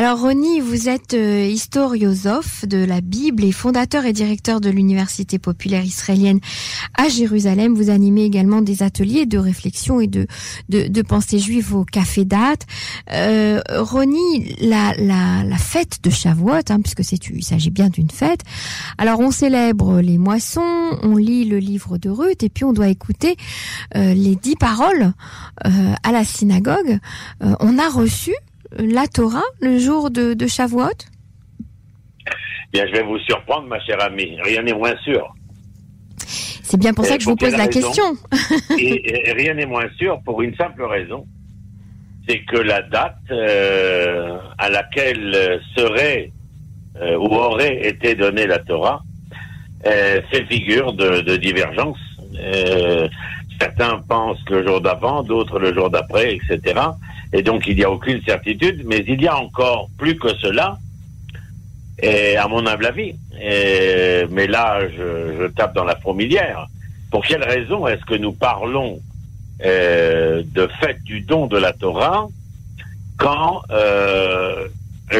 Alors Ronnie, vous êtes euh, historiosophe de la Bible et fondateur et directeur de l'Université populaire israélienne à Jérusalem. Vous animez également des ateliers de réflexion et de, de, de pensée juive au Café Date. Euh, Ronnie, la, la, la fête de Shavuot, hein, puisque c'est il s'agit bien d'une fête. Alors on célèbre les moissons, on lit le livre de Ruth et puis on doit écouter euh, les dix paroles euh, à la synagogue. Euh, on a reçu la Torah le jour de, de Shavuot? Bien, je vais vous surprendre, ma chère amie. Rien n'est moins sûr. C'est bien pour ça que je vous pose la raison question. et, et rien n'est moins sûr pour une simple raison. C'est que la date euh, à laquelle serait euh, ou aurait été donnée la Torah euh, fait figure de, de divergence. Certains pensent le jour d'avant, d'autres le jour d'après, etc. Et donc il n'y a aucune certitude, mais il y a encore plus que cela, et à mon humble avis. Et- mais là, je, tape dans la fourmilière. Pour quelle raison est-ce que nous parlons euh, de fête du don de la Torah quand euh,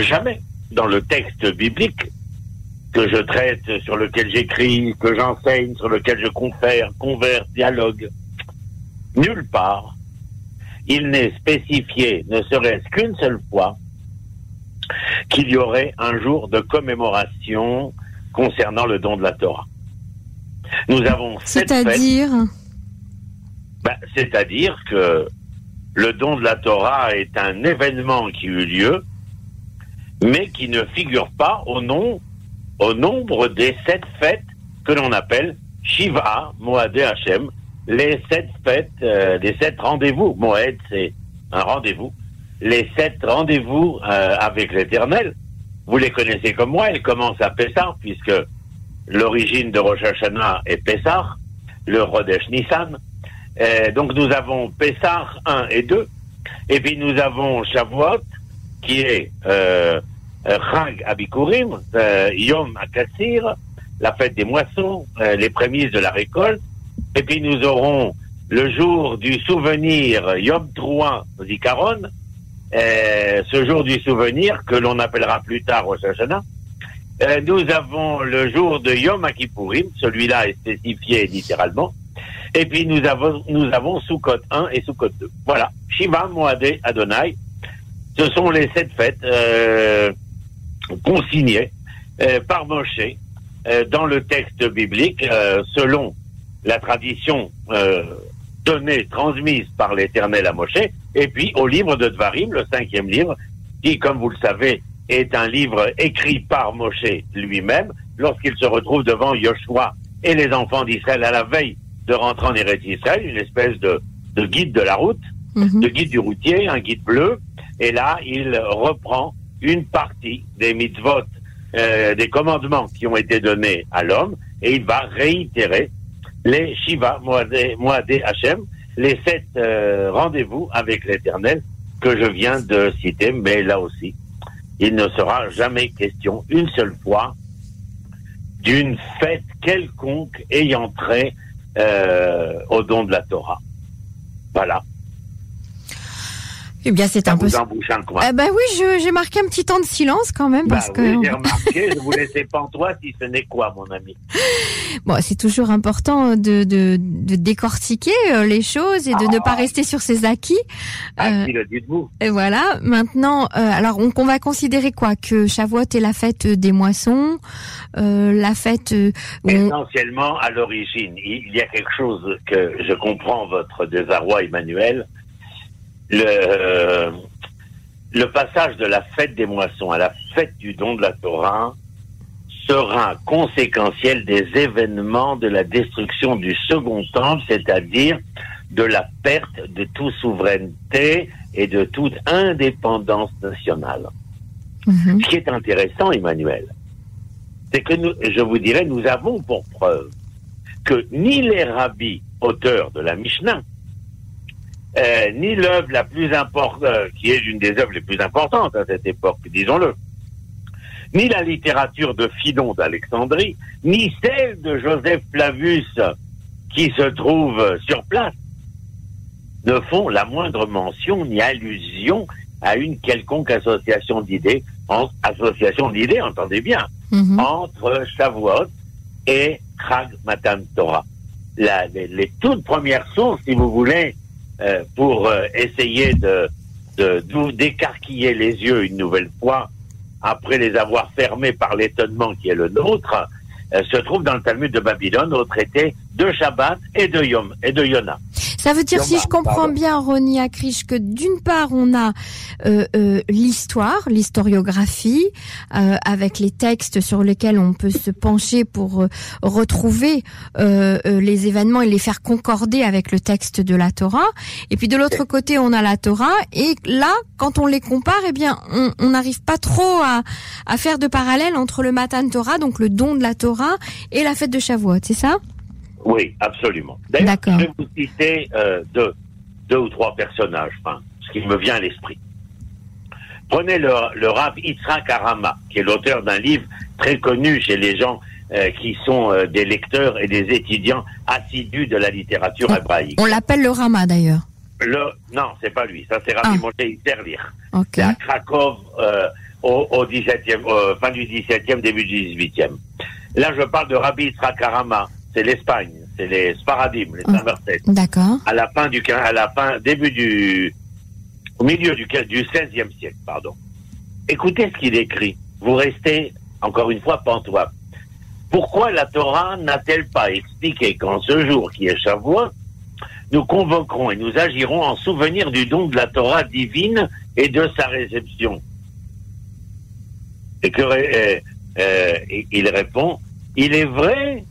jamais dans le texte biblique que je traite, sur lequel j'écris, que j'enseigne, sur lequel je confère, converse, dialogue, nulle part, il n'est spécifié, ne serait-ce qu'une seule fois, qu'il y aurait un jour de commémoration concernant le don de la Torah. Nous avons C'est-à-dire ben, C'est-à-dire que le don de la Torah est un événement qui eut lieu, mais qui ne figure pas au nom, au nombre des sept fêtes que l'on appelle Shiva, Moed Hashem, les sept fêtes, euh, les sept rendez-vous. Moed, c'est un rendez-vous. Les sept rendez-vous euh, avec l'Éternel, vous les connaissez comme moi, elles commencent à Pessah, puisque l'origine de Rosh Hashanah est Pessah, le Rodesh Nissan. Euh, donc nous avons Pessah 1 et 2, et puis nous avons Shavuot, qui est euh, Abikurim, euh, Yom Akatsir, la fête des moissons, euh, les prémices de la récolte, et puis nous aurons le jour du souvenir, Yom Trouan Zikaron, euh, ce jour du souvenir que l'on appellera plus tard Rosh Hashanah. Euh, nous avons le jour de Yom Kippourim, celui-là est spécifié littéralement. Et puis nous avons nous avons Sukkot 1 et Sukkot 2. Voilà, Shiva, Moadé, Adonai. Ce sont les sept fêtes euh, consignées euh, par Moshe euh, dans le texte biblique euh, selon la tradition euh, donnée, transmise par l'Éternel à Moshe, et puis au livre de Dvarim, le cinquième livre, qui, comme vous le savez, est un livre écrit par Moshe lui-même, lorsqu'il se retrouve devant Joshua et les enfants d'Israël à la veille de rentrer en Eretz Israël, une espèce de, de guide de la route, Mhm. de guide du routier, un guide bleu, et là, il reprend une partie des mitzvot, euh, des commandements qui ont été donnés à l'homme, et il va réitérer les Shiva, Moadé, Hachem, les sept euh, rendez-vous avec l'Éternel que je viens de citer, mais là aussi, il ne sera jamais question une seule fois d'une fête quelconque ayant trait euh, au don de la Torah. Voilà. Eh bien, c'est un peu. Ah bah oui, j'ai marqué un petit temps de silence quand même Bah parce oui, que j'ai remarqué, je vous laissais pantois si ce n'est quoi, mon ami. bon, c'est toujours important de, de, de décortiquer euh, les choses et de ne pas rester sur ses acquis. Ah, Euh, le dites-vous Et voilà. Maintenant, euh, alors on, qu'on va considérer quoi? Que Shavuot est la fête des moissons, euh, la fête euh, on- Essentiellement, à l'origine, il y a quelque chose que je comprends votre désarroi, Emmanuel. Le, euh, le passage de la fête des moissons à la fête du don de la Torah sera conséquentiel des événements de la destruction du second temple, c'est-à-dire de la perte de toute souveraineté et de toute indépendance nationale. Mhm. Ce qui est intéressant, Emmanuel, c'est que nous, je vous dirais, nous avons pour preuve que ni les rabbis auteurs de la Mishnah, euh, ni l'œuvre la plus importante, euh, qui est l'une des œuvres les plus importantes à cette époque, disons-le, ni la littérature de Philon d'Alexandrie, ni celle de Joseph Flavius qui se trouve sur place, ne font la moindre mention ni allusion à une quelconque association d'idées, association d'idées, entendez bien, mhm. entre Shavuot et Chag Matan Torah. La, les, toutes premières sources, si vous voulez, euh, pour euh, essayer de d'écarquiller les yeux une nouvelle fois, après les avoir fermés par l'étonnement qui est le nôtre, euh, se trouve dans le Talmud de Babylone au traité de Shabbat et de Yom et de Yona. Ça veut dire, si je comprends bien, Roni Akrish, que d'une part, on a euh, euh, l'histoire, l'historiographie, euh, avec les textes sur lesquels on peut se pencher pour retrouver les événements et les faire concorder avec le texte de la Torah. Et puis de l'autre côté, on a la Torah. Et là, quand on les compare, eh bien, on n'arrive pas trop à, à faire de parallèle entre le Matan Torah, donc le don de la Torah, et la fête de Shavuot. C'est ça? Oui, absolument. D'ailleurs, je vais vous citer euh, deux, deux ou trois personnages, enfin, ce qui me vient à l'esprit. Prenez le, le Rav Yitzhak Arama, qui est l'auteur d'un livre très connu chez les gens euh, qui sont euh, des lecteurs et des étudiants assidus de la littérature hébraïque. On l'appelle le Rama d'ailleurs. Le, non, c'est pas lui. Ça, c'est Rabbi ah. Moshe C'est à Krakow euh, au, au 17e, fin du 17e, début du 18e. Là, je parle de Rabbi Yitzhak Arama, c'est l'Espagne, c'est les Sparadim, les saint D'accord. À la fin du, à la fin, début du, au milieu du, du 16e siècle, pardon. Écoutez ce qu'il écrit. Vous restez, encore une fois, pantois. Pourquoi la Torah n'a-t-elle pas expliqué qu'en ce jour qui est Shavuot, nous convoquerons et nous agirons en souvenir du don de la Torah divine et de sa réception? Et que euh, euh, il répond, il est vrai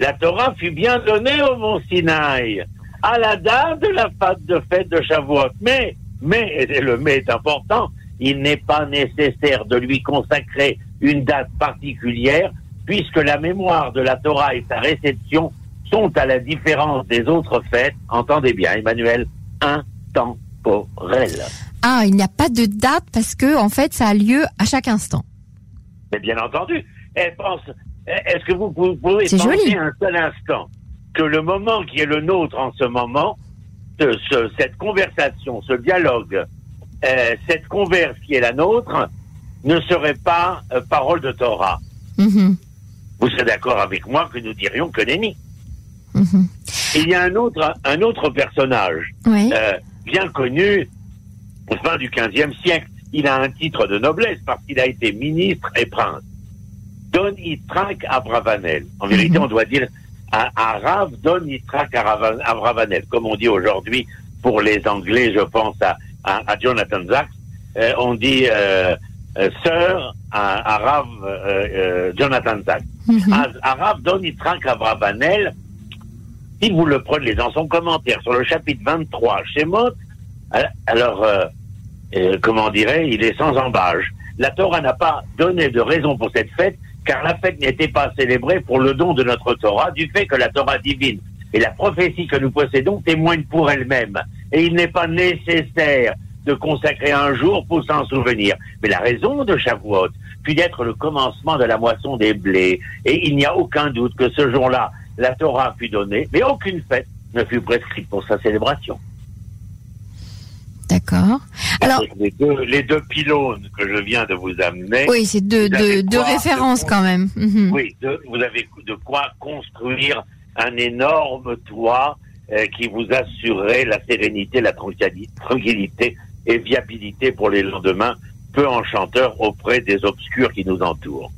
la Torah fut bien donnée au mont Sinaï, à la date de la fête de fête de Shavuot. Mais, mais, et le mais est important, il n'est pas nécessaire de lui consacrer une date particulière, puisque la mémoire de la Torah et sa réception sont, à la différence des autres fêtes, entendez bien, Emmanuel, intemporelles. Ah, il n'y a pas de date parce que, en fait, ça a lieu à chaque instant. Mais bien entendu. Elle pense, est-ce que vous, pouvez penser un seul instant que le moment qui est le nôtre en ce moment, cette conversation, ce dialogue, euh, cette converse qui est la nôtre, ne serait pas euh, parole de Torah? Mm-hmm. Vous serez d'accord avec moi que nous dirions que nenni. Mm-hmm. Il y a un autre, un autre personnage euh, bien connu au fin du XVe siècle. Il a un titre de noblesse parce qu'il a été ministre et prince. Don Yitrak Abravanel. En vérité, mhm. on doit dire Arav Don Yitrak Abravanel. Comme on dit aujourd'hui pour les Anglais, je pense à, à, Jonathan Zach, euh, on dit euh, euh, sœur à Arav Jonathan Zach. Mhm. Arav Don Yitrak Abravanel, si vous le prenez dans son commentaire sur le chapitre 23, chez Mott, alors, comment dirait, il est sans embâge. La Torah n'a pas donné de raison pour cette fête, car la fête n'était pas célébrée pour le don de notre Torah, du fait que la Torah divine et la prophétie que nous possédons témoignent pour elle-même. Et il n'est pas nécessaire de consacrer un jour pour s'en souvenir. Mais la raison de Shavuot fut d'être le commencement de la moisson des blés. Et il n'y a aucun doute que ce jour-là, la Torah fut donnée, mais aucune fête ne fut prescrite pour sa célébration. D'accord. Alors les deux, les deux, pylônes que je viens de vous amener. Oui, c'est deux, deux, références quand même. Mhm. Oui, vous avez de quoi construire un énorme toit euh, qui vous assurerait la sérénité, la tranquillité et viabilité pour les lendemains peu enchanteurs auprès des obscurs qui nous entourent.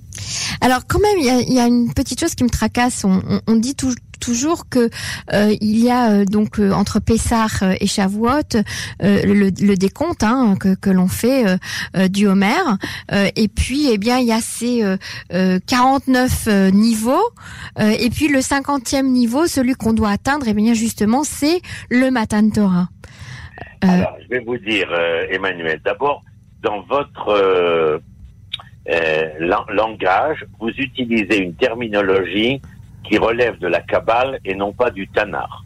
Alors quand même, il y a, une petite chose qui me tracasse. On, dit toujours que euh, il y a euh, donc euh, entre Pessah et Shavuot le, décompte hein, que, l'on fait du Homer et puis eh bien il y a ces 49 niveaux et puis le 50e niveau celui qu'on doit atteindre eh bien justement c'est le Matan Torah. Alors je vais vous dire Emmanuel d'abord dans votre euh, langage, vous utilisez une terminologie qui relève de la Kabbale et non pas du Tanar.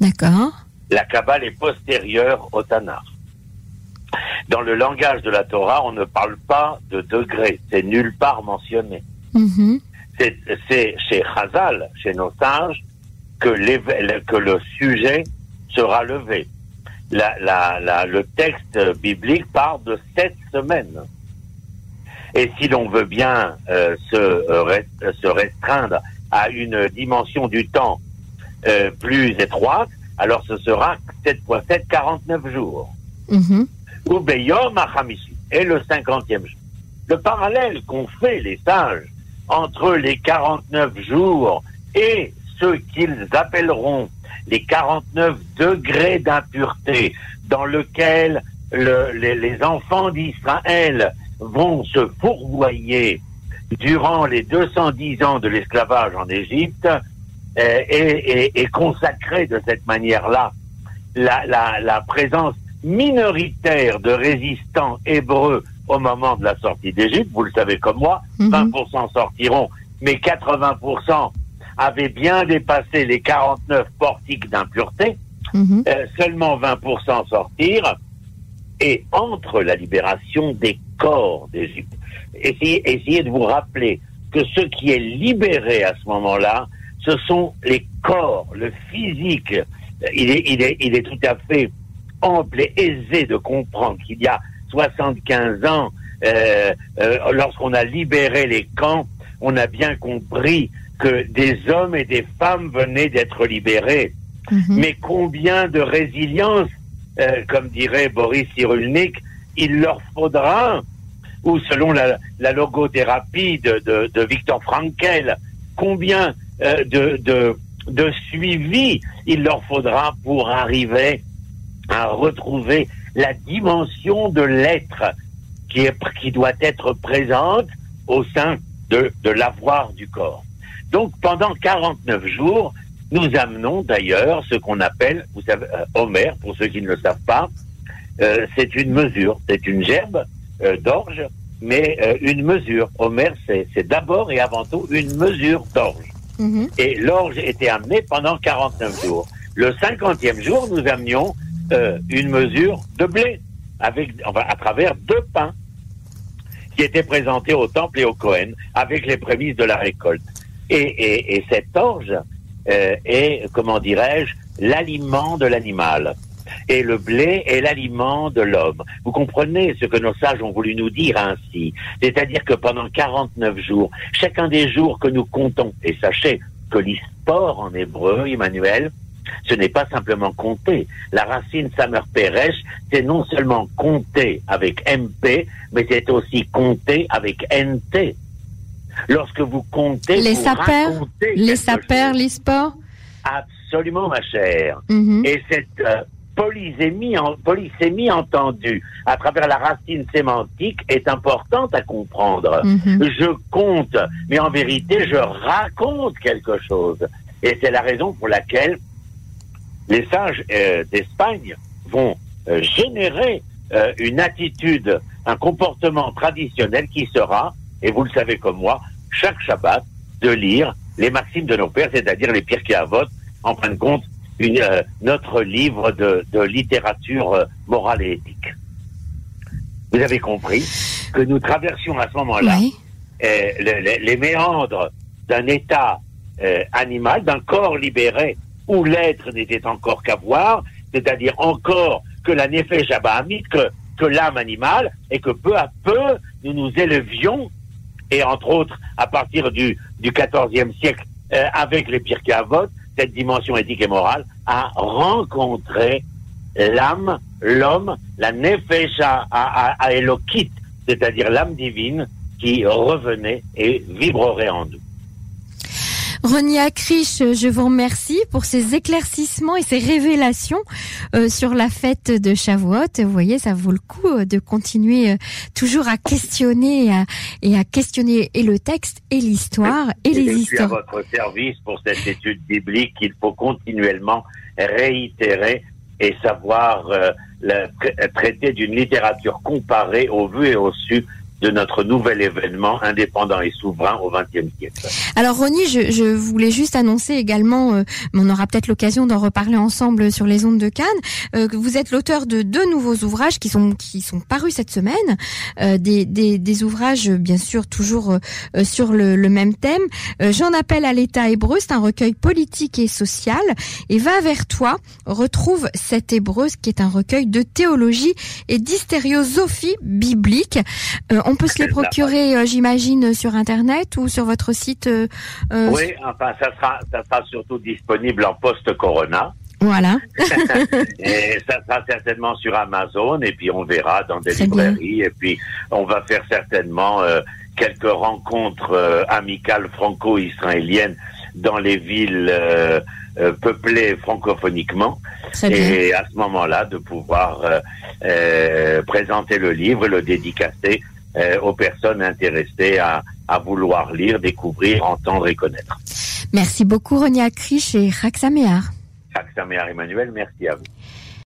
D'accord. La Kabbale est postérieure au Tanar. Dans le langage de la Torah, on ne parle pas de degré, c'est nulle part mentionné. Mm-hmm. C'est chez Chazal, chez nos sages, que, que le sujet sera levé. le texte biblique parle de sept semaines. Et si l'on veut bien euh, se, euh, se, restreindre à une dimension du temps euh, plus étroite, alors ce sera 7 fois 7, 49 jours. Ou Beyom et le 50e jour. Le parallèle qu'ont fait les sages entre les 49 jours et ce qu'ils appelleront les 49 degrés d'impureté dans lequel le, les, enfants d'Israël vont se fourvoyer durant les 210 ans de l'esclavage en Égypte euh, et, et, consacrer de cette manière-là la, la, la, présence minoritaire de résistants hébreux au moment de la sortie d'Égypte. Vous le savez comme moi, 20% mhm. sortiront, mais 80% avaient bien dépassé les 49 portiques d'impureté. Mhm. Euh, seulement 20% sortirent. Et entre la libération des corps d'Égypte, essayez, essayez de vous rappeler que ce qui est libéré à ce moment-là, ce sont les corps, le physique. Il est, il est, il est tout à fait ample et aisé de comprendre qu'il y a 75 ans, euh, euh, lorsqu'on a libéré les camps, on a bien compris que des hommes et des femmes venaient d'être libérés. Mhm. Mais combien de résilience, euh, comme dirait Boris Cyrulnik, il leur faudra, ou selon la, logothérapie de, Victor Frankel, combien de, de, suivi il leur faudra pour arriver à retrouver la dimension de l'être qui, doit être présente au sein de, l'avoir du corps. Donc pendant 49 jours, nous amenons d'ailleurs ce qu'on appelle, vous savez, euh, Homer, pour ceux qui ne le savent pas, euh, c'est une mesure, c'est une gerbe euh, d'orge, mais euh, une mesure. Homer, c'est d'abord et avant tout une mesure d'orge. Mm-hmm. Et l'orge était amenée pendant 49 jours. Le cinquantième jour, nous amenions euh, une mesure de blé avec, enfin, à travers deux pains qui étaient présentés au temple et au Cohen avec les prémices de la récolte. Et, et, et cette orge euh, est, comment dirais-je, l'aliment de l'animal. Et le blé est l'aliment de l'homme. Vous comprenez ce que nos sages ont voulu nous dire ainsi. C'est-à-dire que pendant 49 jours, chacun des jours que nous comptons, et sachez que l'isport en hébreu, Emmanuel, ce n'est pas simplement compter. La racine Samer Peresh, c'est non seulement compter avec MP, mais c'est aussi compter avec NT. Lorsque vous comptez, les sapeurs, les sapeurs, les sports. Absolument, ma chère. Mhm. Et cette euh, polysémie, en, polysémie entendue à travers la racine sémantique est importante à comprendre. Mhm. Je compte, mais en vérité, je raconte quelque chose. Et c'est la raison pour laquelle les sages euh, d'Espagne vont euh, générer euh, une attitude, un comportement traditionnel qui sera, et vous le savez comme moi, chaque Shabbat, de lire les maximes de nos pères, c'est-à-dire les Pirkei Avot, en fin de compte, une, notre livre de, de littérature morale et éthique. Vous avez compris que nous traversions à ce moment-là les, les, méandres d'un état animal, d'un corps libéré où l'être n'était encore qu'à voir, c'est-à-dire encore que la nefesh que, que l'âme animale, et que peu à peu, nous nous élevions, et entre autres, à partir du, du 14e siècle, euh, avec les Pirkei Avot, cette dimension éthique et morale, à rencontrer l'âme, l'homme, la nefesh à, à, à Elokit, c'est-à-dire l'âme divine qui revenait et vibrerait en nous. Renia Krish, je vous remercie pour ces éclaircissements et ces révélations euh, sur la fête de Shavuot. Vous voyez, ça vaut le coup euh, de continuer euh, toujours à questionner et à, questionner et le texte et l'histoire et, les histoires. Je suis à votre service pour cette étude biblique qu'il faut continuellement réitérer et savoir traiter d'une littérature comparée au vu et au su de notre nouvel événement indépendant et souverain au XXe siècle. Alors Ronnie, je, voulais juste annoncer également, euh, mais on aura peut-être l'occasion d'en reparler ensemble sur les ondes de Cannes, euh, que vous êtes l'auteur de deux nouveaux ouvrages qui sont qui sont parus cette semaine, euh, des, des, ouvrages bien sûr toujours sur le, même thème. J'en appelle à l'État hébreu, c'est un recueil politique et social, et va vers toi retrouve cette hébreu qui est un recueil de théologie et d'hystériosophie biblique on peut se les procurer, euh, j'imagine, sur Internet ou sur votre site euh, euh, Oui, enfin, ça sera, ça sera surtout disponible en post-corona. Voilà. et ça sera certainement sur Amazon et puis on verra dans des librairies et puis on va faire certainement quelques rencontres amicales franco-israéliennes dans les villes peuplées francophoniquement et à ce moment-là de pouvoir présenter le livre, le dédicacer euh, aux personnes intéressées à, à, vouloir lire, découvrir, entendre et connaître. Merci beaucoup Ronia Krisch et Raksaméar. Raksaméar Emmanuel, merci à vous.